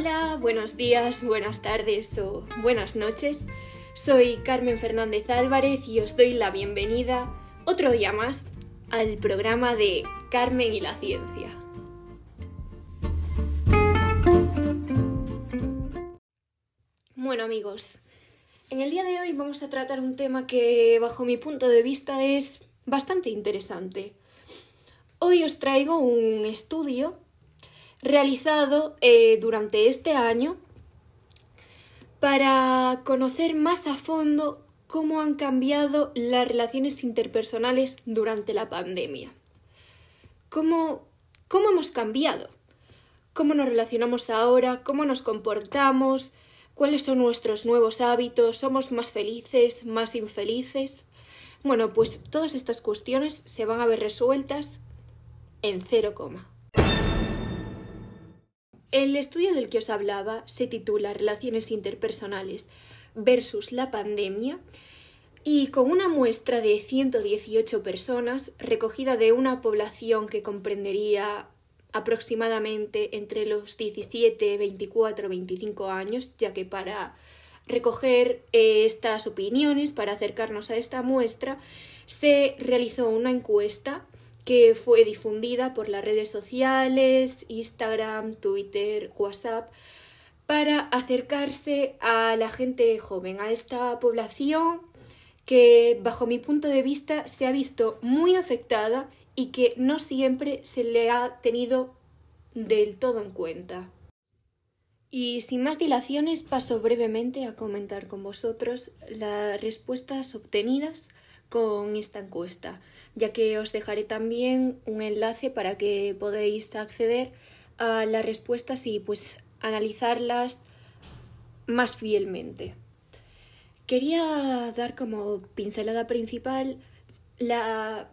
Hola, buenos días, buenas tardes o buenas noches. Soy Carmen Fernández Álvarez y os doy la bienvenida otro día más al programa de Carmen y la Ciencia. Bueno amigos, en el día de hoy vamos a tratar un tema que bajo mi punto de vista es bastante interesante. Hoy os traigo un estudio realizado eh, durante este año para conocer más a fondo cómo han cambiado las relaciones interpersonales durante la pandemia. ¿Cómo, cómo hemos cambiado? ¿Cómo nos relacionamos ahora? ¿Cómo nos comportamos? ¿Cuáles son nuestros nuevos hábitos? ¿Somos más felices? ¿Más infelices? Bueno, pues todas estas cuestiones se van a ver resueltas en cero coma. El estudio del que os hablaba se titula Relaciones interpersonales versus la pandemia y con una muestra de 118 personas recogida de una población que comprendería aproximadamente entre los 17, 24, 25 años, ya que para recoger eh, estas opiniones, para acercarnos a esta muestra, se realizó una encuesta que fue difundida por las redes sociales, Instagram, Twitter, WhatsApp, para acercarse a la gente joven, a esta población que, bajo mi punto de vista, se ha visto muy afectada y que no siempre se le ha tenido del todo en cuenta. Y sin más dilaciones paso brevemente a comentar con vosotros las respuestas obtenidas con esta encuesta, ya que os dejaré también un enlace para que podáis acceder a las respuestas y pues analizarlas más fielmente. Quería dar como pincelada principal la,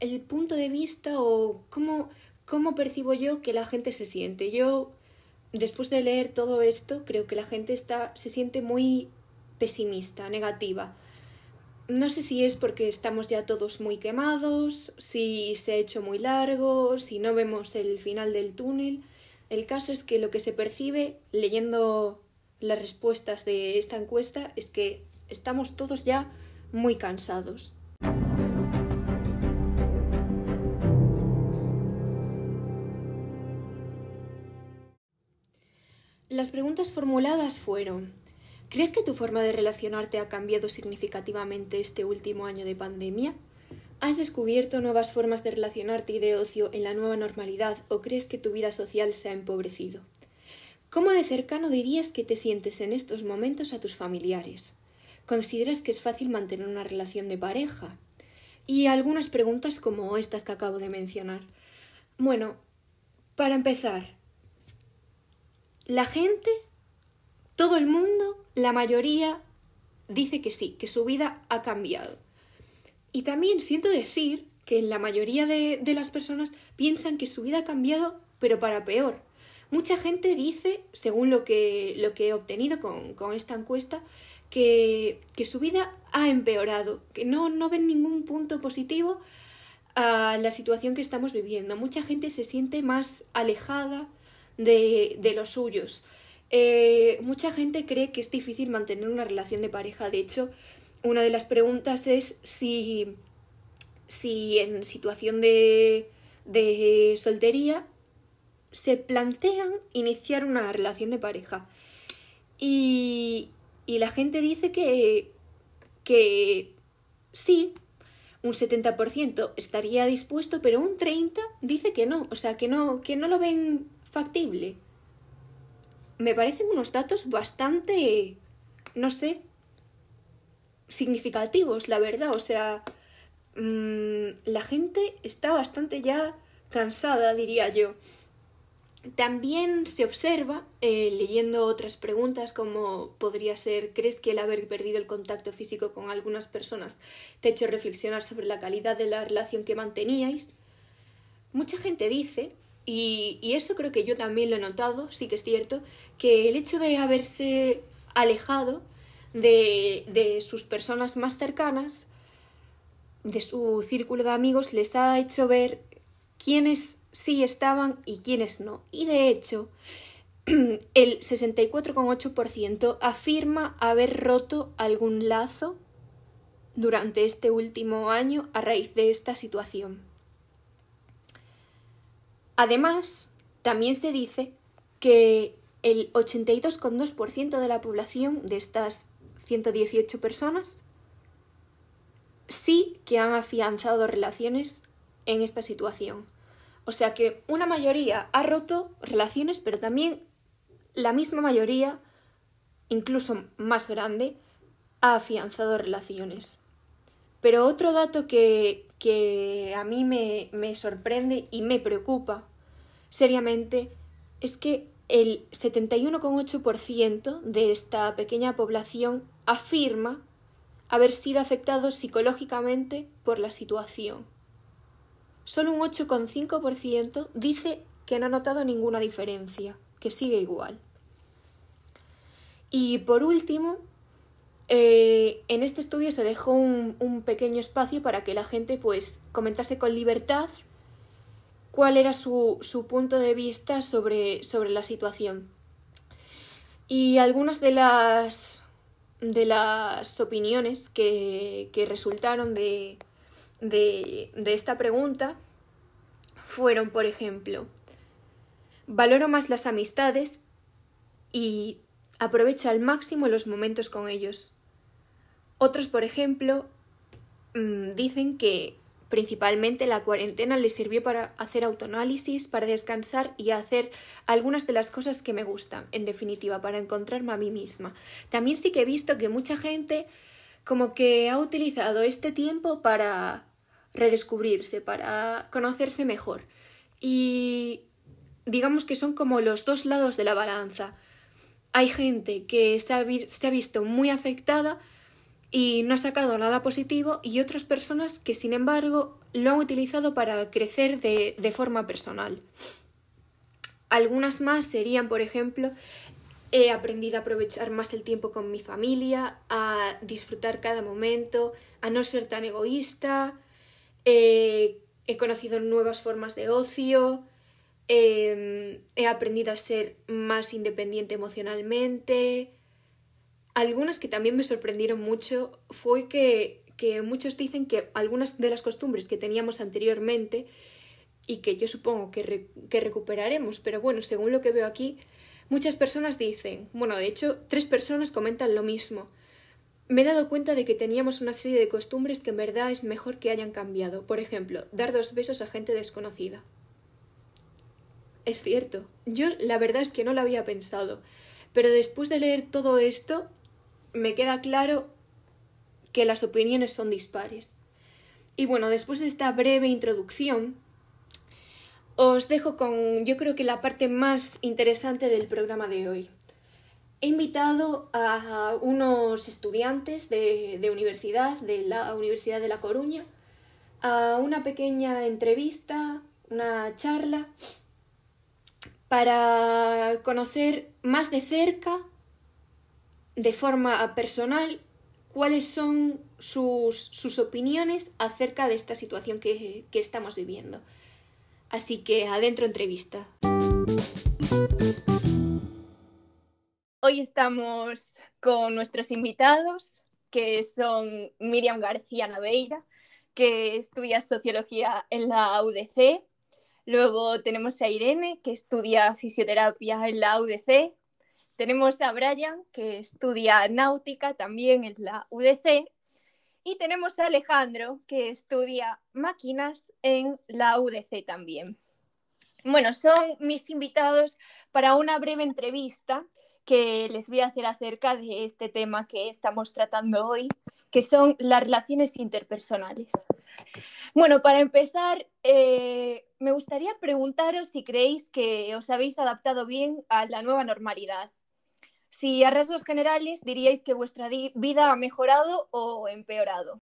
el punto de vista o cómo, cómo percibo yo que la gente se siente. Yo, después de leer todo esto, creo que la gente está, se siente muy pesimista, negativa no sé si es porque estamos ya todos muy quemados, si se ha hecho muy largo, si no vemos el final del túnel. El caso es que lo que se percibe leyendo las respuestas de esta encuesta es que estamos todos ya muy cansados. Las preguntas formuladas fueron ¿Crees que tu forma de relacionarte ha cambiado significativamente este último año de pandemia? ¿Has descubierto nuevas formas de relacionarte y de ocio en la nueva normalidad o crees que tu vida social se ha empobrecido? ¿Cómo de cercano dirías que te sientes en estos momentos a tus familiares? ¿Consideras que es fácil mantener una relación de pareja? Y algunas preguntas como estas que acabo de mencionar. Bueno, para empezar, la gente, todo el mundo la mayoría dice que sí, que su vida ha cambiado. Y también siento decir que la mayoría de, las personas piensan que su vida ha cambiado, pero para peor. Mucha gente dice, según lo que, lo que he obtenido con, con esta encuesta, que, que, su vida ha empeorado, que no, no ven ningún punto positivo a la situación que estamos viviendo. Mucha gente se siente más alejada de, de los suyos. Eh, mucha gente cree que es difícil mantener una relación de pareja. De hecho, una de las preguntas es si, si en situación de, de soltería se plantean iniciar una relación de pareja. Y, y la gente dice que, que sí, un 70% estaría dispuesto, pero un 30% dice que no, o sea, que no, que no lo ven factible me parecen unos datos bastante, no sé, significativos, la verdad. O sea, mm, la gente está bastante ya cansada, diría yo. También se observa, eh, leyendo otras preguntas como podría ser, ¿crees que el haber perdido el contacto físico con algunas personas te ha hecho reflexionar sobre la calidad de la relación que manteníais? Mucha gente dice y, eso creo que yo también lo he notado, sí que es cierto, que el hecho de haberse alejado de, de sus personas más cercanas, de su círculo de amigos, les ha hecho ver quiénes sí estaban y quiénes no. Y de hecho, el 64,8% afirma haber roto algún lazo durante este último año a raíz de esta situación. Además, también se dice que el 82,2% de la población de estas 118 personas sí que han afianzado relaciones en esta situación. O sea que una mayoría ha roto relaciones, pero también la misma mayoría, incluso más grande, ha afianzado relaciones. Pero otro dato que, que a mí me, me sorprende y me preocupa seriamente es que el 71,8% de esta pequeña población afirma haber sido afectado psicológicamente por la situación. Solo un 8,5% dice que no ha notado ninguna diferencia, que sigue igual. Y por último, eh, en este estudio se dejó un, un, pequeño espacio para que la gente pues comentase con libertad cuál era su, su punto de vista sobre, sobre, la situación. Y algunas de las, de las opiniones que, que resultaron de, de, de esta pregunta fueron, por ejemplo, valoro más las amistades y aprovecho al máximo los momentos con ellos. Otros, por ejemplo, mm, dicen que principalmente la cuarentena les sirvió para hacer autoanálisis, para descansar y hacer algunas de las cosas que me gustan, en definitiva, para encontrarme a mí misma. También sí que he visto que mucha gente como que ha utilizado este tiempo para redescubrirse, para conocerse mejor. Y digamos que son como los dos lados de la balanza. Hay gente que se ha, se ha visto muy afectada y no ha sacado nada positivo y otras personas que sin embargo lo han utilizado para crecer de, de forma personal. Algunas más serían, por ejemplo, he aprendido a aprovechar más el tiempo con mi familia, a disfrutar cada momento, a no ser tan egoísta, eh, he conocido nuevas formas de ocio, eh, he aprendido a ser más independiente emocionalmente, algunas que también me sorprendieron mucho fue que, que muchos dicen que algunas de las costumbres que teníamos anteriormente y que yo supongo que, que recuperaremos, pero bueno, según lo que veo aquí, muchas personas dicen, bueno, de hecho, tres personas comentan lo mismo. Me he dado cuenta de que teníamos una serie de costumbres que en verdad es mejor que hayan cambiado. Por ejemplo, dar dos besos a gente desconocida. Es cierto, yo la verdad es que no lo había pensado, pero después de leer todo esto, me queda claro que las opiniones son dispares. Y bueno, después de esta breve introducción, os dejo con yo creo que la parte más interesante del programa de hoy. He invitado a unos estudiantes de, de, universidad, de la Universidad de La Coruña, a una pequeña entrevista, una charla, para conocer más de cerca de forma personal cuáles son sus, sus opiniones acerca de esta situación que, que estamos viviendo. Así que adentro entrevista. Hoy estamos con nuestros invitados, que son Miriam García Naveira, que estudia sociología en la UDC. Luego tenemos a Irene, que estudia fisioterapia en la UDC. Tenemos a Brian, que estudia náutica también en la UDC. Y tenemos a Alejandro, que estudia máquinas en la UDC también. Bueno, son mis invitados para una breve entrevista que les voy a hacer acerca de este tema que estamos tratando hoy, que son las relaciones interpersonales. Bueno, para empezar, eh, me gustaría preguntaros si creéis que os habéis adaptado bien a la nueva normalidad. Si a rasgos generales diríais que vuestra vida ha mejorado o empeorado.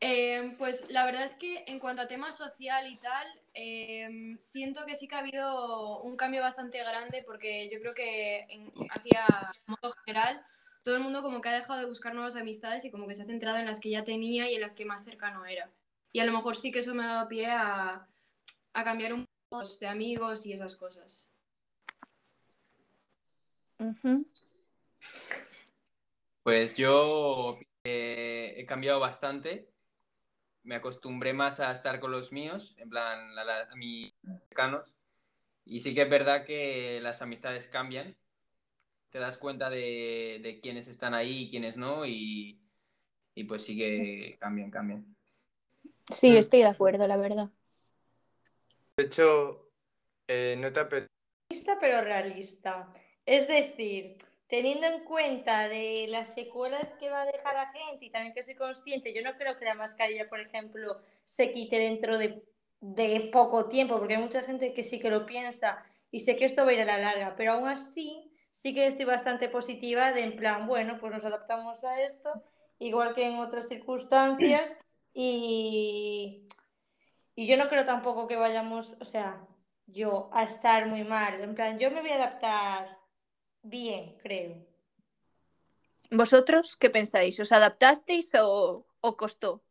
Eh, pues la verdad es que en cuanto a tema social y tal, eh, siento que sí que ha habido un cambio bastante grande porque yo creo que en, así a modo general todo el mundo como que ha dejado de buscar nuevas amistades y como que se ha centrado en las que ya tenía y en las que más cercano era. Y a lo mejor sí que eso me ha dado pie a, a cambiar un poco de amigos y esas cosas. Pues yo eh, he cambiado bastante. Me acostumbré más a estar con los míos, en plan a, mis cercanos. Y sí que es verdad que las amistades cambian. Te das cuenta de, de quiénes están ahí y quiénes no. Y, y pues sí que cambian, cambian. Sí, estoy de acuerdo, la verdad. De hecho, eh, no te pero realista. Es decir, teniendo en cuenta de las secuelas que va a dejar la gente y también que soy consciente, yo no creo que la mascarilla, por ejemplo, se quite dentro de, de poco tiempo, porque hay mucha gente que sí que lo piensa y sé que esto va a ir a la larga, pero aún así sí que estoy bastante positiva de en plan, bueno, pues nos adaptamos a esto, igual que en otras circunstancias y, y yo no creo tampoco que vayamos, o sea, yo a estar muy mal. En plan, yo me voy a adaptar bien, creo. ¿Vosotros qué pensáis? ¿Os adaptasteis o, costó?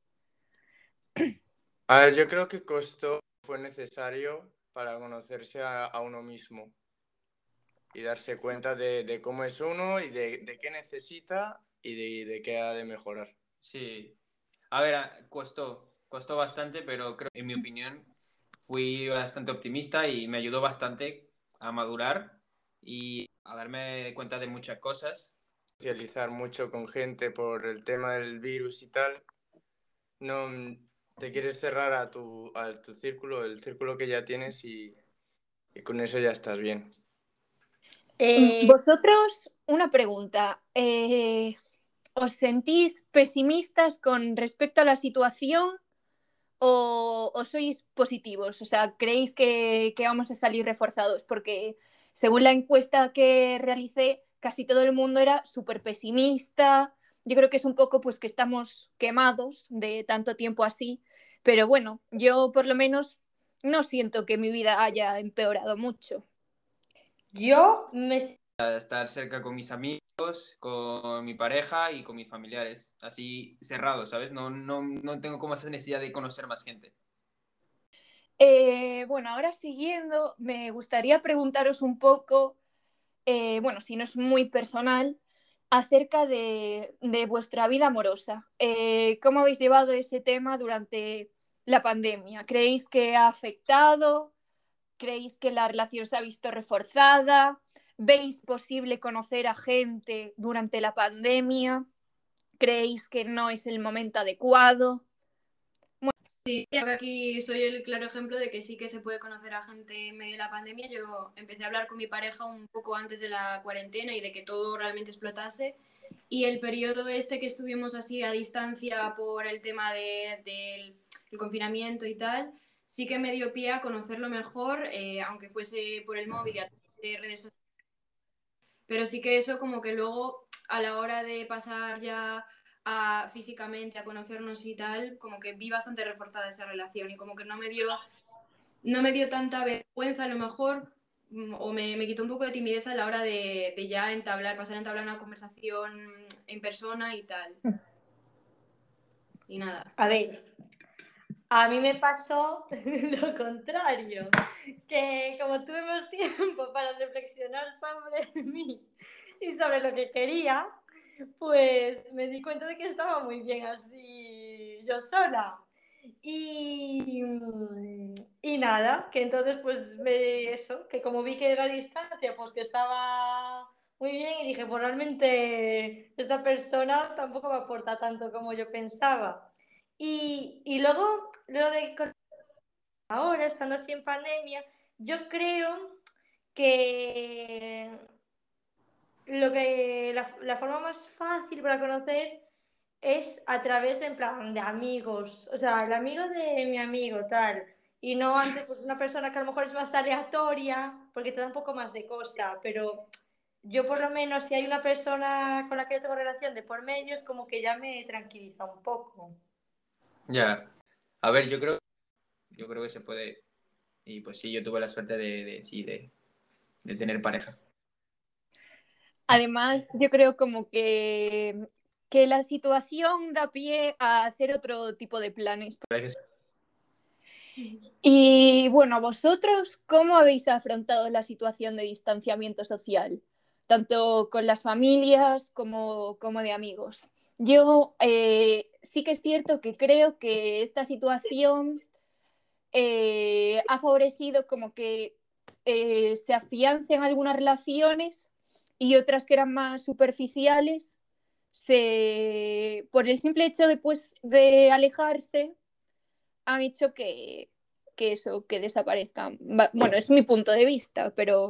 A ver, yo creo que costó, fue necesario para conocerse a, uno mismo y darse cuenta de, cómo es uno y de, qué necesita y de, de, qué ha de mejorar. Sí. A ver, costó, costó bastante, pero creo, en mi opinión, fui bastante optimista y me ayudó bastante a madurar y a darme cuenta de muchas cosas. Socializar mucho con gente por el tema del virus y tal. No te quieres cerrar a tu, a tu círculo, el círculo que ya tienes y, con eso ya estás bien. Eh, Vosotros, una pregunta. Eh, ¿Os sentís pesimistas con respecto a la situación o, sois positivos? O sea, ¿creéis que, vamos a salir reforzados? Porque según la encuesta que realicé, casi todo el mundo era súper pesimista. Yo creo que es un poco pues que estamos quemados de tanto tiempo así. Pero bueno, yo por lo menos no siento que mi vida haya empeorado mucho. Yo me estar cerca con mis amigos, con mi pareja y con mis familiares, así cerrado, ¿sabes? No, no, no tengo como esa necesidad de conocer más gente. Eh, bueno, ahora siguiendo, me gustaría preguntaros un poco, eh, bueno, si no es muy personal, acerca de, vuestra vida amorosa. Eh, ¿Cómo habéis llevado ese tema durante la pandemia? ¿Creéis que ha afectado? ¿Creéis que la relación se ha visto reforzada? ¿Veis posible conocer a gente durante la pandemia? ¿Creéis que no es el momento adecuado? Sí, aquí soy el claro ejemplo de que sí que se puede conocer a gente en medio de la pandemia. Yo empecé a hablar con mi pareja un poco antes de la cuarentena y de que todo realmente explotase. Y el periodo este que estuvimos así a distancia por el tema del confinamiento y tal, sí que me dio pie a conocerlo mejor, eh, aunque fuese por el móvil y a través de redes sociales pero sí que eso como que luego a la hora de pasar ya a físicamente a conocernos y tal, como que vi bastante reforzada esa relación y como que no me dio, no me dio tanta vergüenza a lo mejor mm, o me, me quitó un poco de timidez a la hora de, de, ya entablar, pasar a entablar una conversación en persona y tal. Y nada. A ver, a mí me pasó lo contrario, que como tuve más tiempo para reflexionar sobre mí y sobre lo que quería, pues me di cuenta de que estaba muy bien así yo sola. Y, y nada, que entonces pues eso, que como vi que era distancia, pues que estaba muy bien y dije, pues realmente esta persona tampoco me aporta tanto como yo pensaba. Y, y luego, lo de ahora, estando así en pandemia, yo creo que lo que la, la, forma más fácil para conocer es a través de, en plan, de amigos, o sea, el amigo de mi amigo, tal, y no antes pues, una persona que a lo mejor es más aleatoria, porque te da un poco más de cosa, pero yo por lo menos si hay una persona con la que yo tengo relación de por medio, es como que ya me tranquiliza un poco. Ya. A ver, yo creo, yo creo que se puede. Y pues sí, yo tuve la suerte de, de sí, de, tener pareja. Además, yo creo como que, que la situación da pie a hacer otro tipo de planes. Y bueno, vosotros, ¿cómo habéis afrontado la situación de distanciamiento social? tanto con las familias como, como de amigos. Yo eh, sí que es cierto que creo que esta situación eh, ha favorecido como que eh, se afiancen algunas relaciones y otras que eran más superficiales, se, por el simple hecho de, pues, de alejarse, han hecho que, que eso, que desaparezcan. Bueno, es mi punto de vista, pero...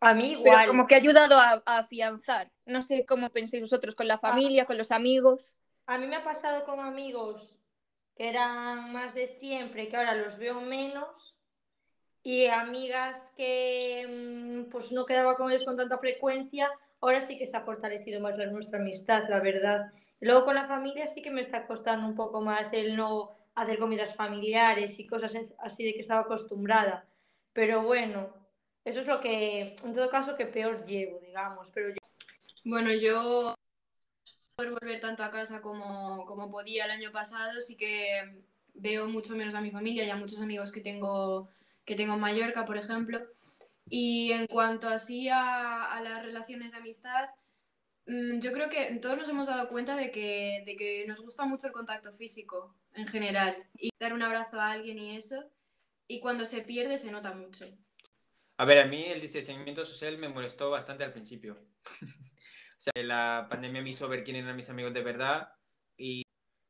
A mí igual. Pero como que ha ayudado a, a, afianzar. No sé cómo penséis vosotros con la familia, con los amigos. A mí me ha pasado con amigos que eran más de siempre, que ahora los veo menos. Y amigas que mm, pues no quedaba con ellos con tanta frecuencia, ahora sí que se ha fortalecido más nuestra amistad, la verdad. Luego con la familia sí que me está costando un poco más el no hacer comidas familiares y cosas así de que estaba acostumbrada. Pero bueno, eso es lo que, en todo caso, que peor llevo, digamos. Pero. Bueno, yo poder volver tanto a casa como, como podía el año pasado, sí que veo mucho menos a mi familia y a muchos amigos que tengo, que tengo en Mallorca, por ejemplo. Y en cuanto así a, a las relaciones de amistad, mm, yo creo que todos nos hemos dado cuenta de que, de que nos gusta mucho el contacto físico en general y dar un abrazo a alguien y eso. Y cuando se pierde se nota mucho. A ver, a mí el distanciamiento social me molestó bastante al principio. o sea, la pandemia me hizo ver quién eran mis amigos de verdad y...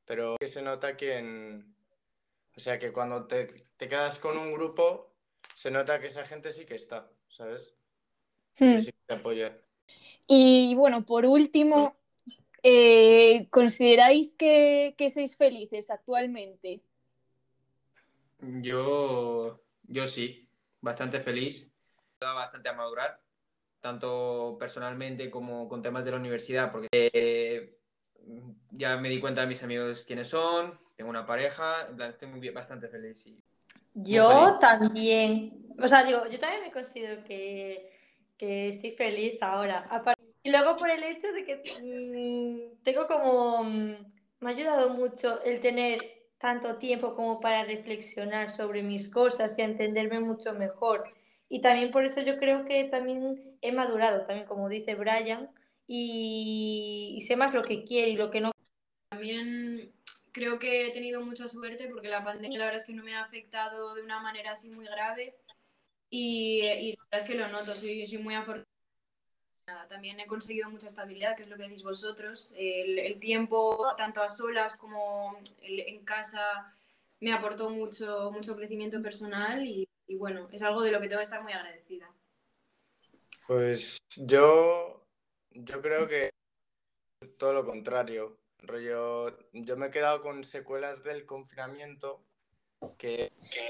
Pero que se nota que en... O sea, que cuando te, te quedas con un grupo, se nota que esa gente sí que está, ¿sabes? Hmm. Que sí que te apoya. Y bueno, por último, eh, ¿consideráis que, que sois felices actualmente? Yo, yo sí, bastante feliz. Me ayuda bastante a madurar, tanto personalmente como con temas de la universidad, porque eh, ya me di cuenta de mis amigos quiénes son, tengo una pareja, en plan, estoy muy bien, bastante feliz. Y Yo feliz. también, o sea, digo, yo también me considero que, que estoy feliz ahora. Y luego por el hecho de que mm, tengo como, mm, me ha ayudado mucho el tener tanto tiempo como para reflexionar sobre mis cosas y entenderme mucho mejor. Y también por eso yo creo que también he madurado, también como dice Brian, y, y sé más lo que quiero y lo que no. También creo que he tenido mucha suerte porque la pandemia la verdad es que no me ha afectado de una manera así muy grave y, y la verdad es que lo noto, soy, soy muy afortunada. También he conseguido mucha estabilidad, que es lo que decís vosotros. El, el tiempo, tanto a solas como el- en casa, me aportó mucho, mucho crecimiento personal y, y bueno, es algo de lo que tengo que estar muy agradecida. Pues yo, yo creo que todo lo contrario. Rollo, yo me he quedado con secuelas del confinamiento que, que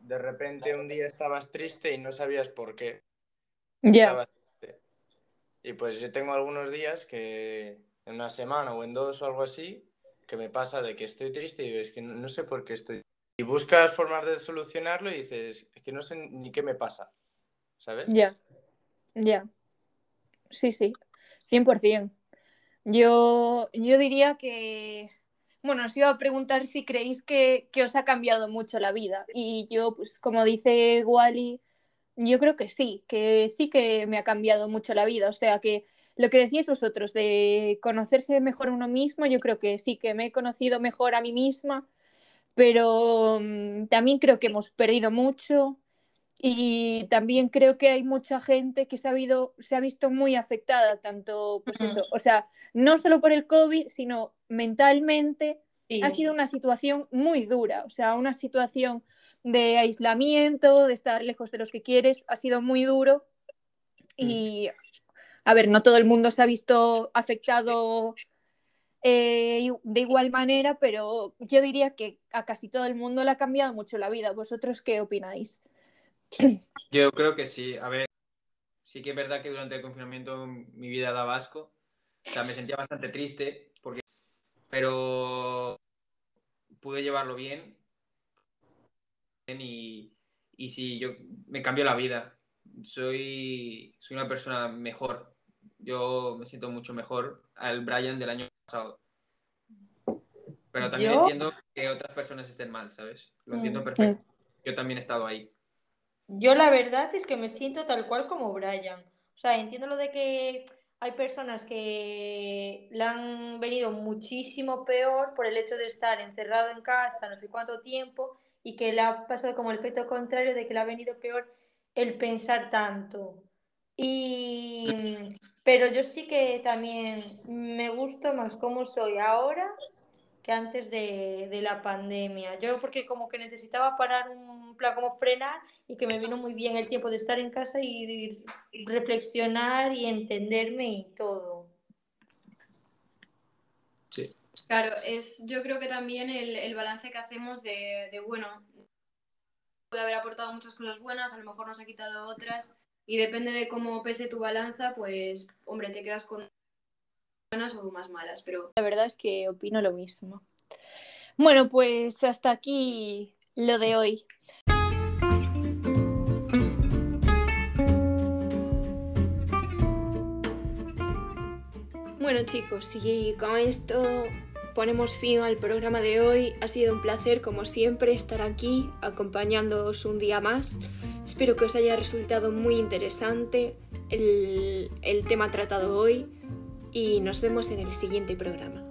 de repente un día estabas triste y no sabías por qué. Ya. Y pues yo tengo algunos días que en una semana o en dos o algo así, que me pasa de que estoy triste y digo, es que no, no sé por qué estoy. Y buscas formas de solucionarlo y dices, es que no sé ni qué me pasa. ¿Sabes? ya, ya. Sí, sí, 100%. Yo, yo diría que, bueno, os iba a preguntar si creéis que, que os ha cambiado mucho la vida. Y yo, pues como dice Wally, yo creo que sí, que sí que me ha cambiado mucho la vida. O sea, que lo que decíais vosotros de conocerse mejor uno mismo, yo creo que sí, que me he conocido mejor a mí misma, pero mm, también creo que hemos perdido mucho. Y también creo que hay mucha gente que se ha, habido- se ha visto muy afectada, tanto, pues eso, o sea, no solo por el COVID, sino mentalmente. Sí. Ha sido una situación muy dura, o sea, una situación de aislamiento, de estar lejos de los que quieres, ha sido muy duro. Y, a ver, no todo el mundo se ha visto afectado eh, de igual manera, pero yo diría que a casi todo el mundo le ha cambiado mucho la vida. ¿Vosotros qué opináis? Yo creo que sí. A ver, sí que es verdad que durante el confinamiento mi vida daba asco. O sea, me sentía bastante triste, porque... pero pude llevarlo bien. Y, y sí, yo me cambió la vida. Soy, soy una persona mejor. Yo me siento mucho mejor al Brian del año pasado. Pero también Yo- entiendo que otras personas estén mal, ¿sabes? Lo entiendo Mm. perfecto. Yo también he estado ahí. Yo la verdad es que me siento tal cual como Brian. O sea, entiendo lo de que hay personas que le han venido muchísimo peor por el hecho de estar encerrado en casa no sé cuánto tiempo y que le ha pasado como el efecto contrario de que le ha venido peor el pensar tanto. Y, pero yo sí que también me gusta más cómo soy ahora que antes de, de, la pandemia. Yo porque como que necesitaba parar un plan, como frenar y que me vino muy bien el tiempo de estar en casa y, y reflexionar y entenderme y todo. Sí. Claro, es yo creo que también el, el balance que hacemos de, de, bueno, puede haber aportado muchas cosas buenas, a lo mejor nos ha quitado otras y depende de cómo pese tu balanza, pues hombre, te quedas con buenas o más malas, pero... La verdad es que opino lo mismo. Bueno, pues hasta aquí lo de hoy. Bueno chicos, y con esto ponemos fin al programa de hoy. Ha sido un placer, como siempre, estar aquí acompañándoos un día más. Espero que os haya resultado muy interesante el, el tema tratado hoy y nos vemos en el siguiente programa.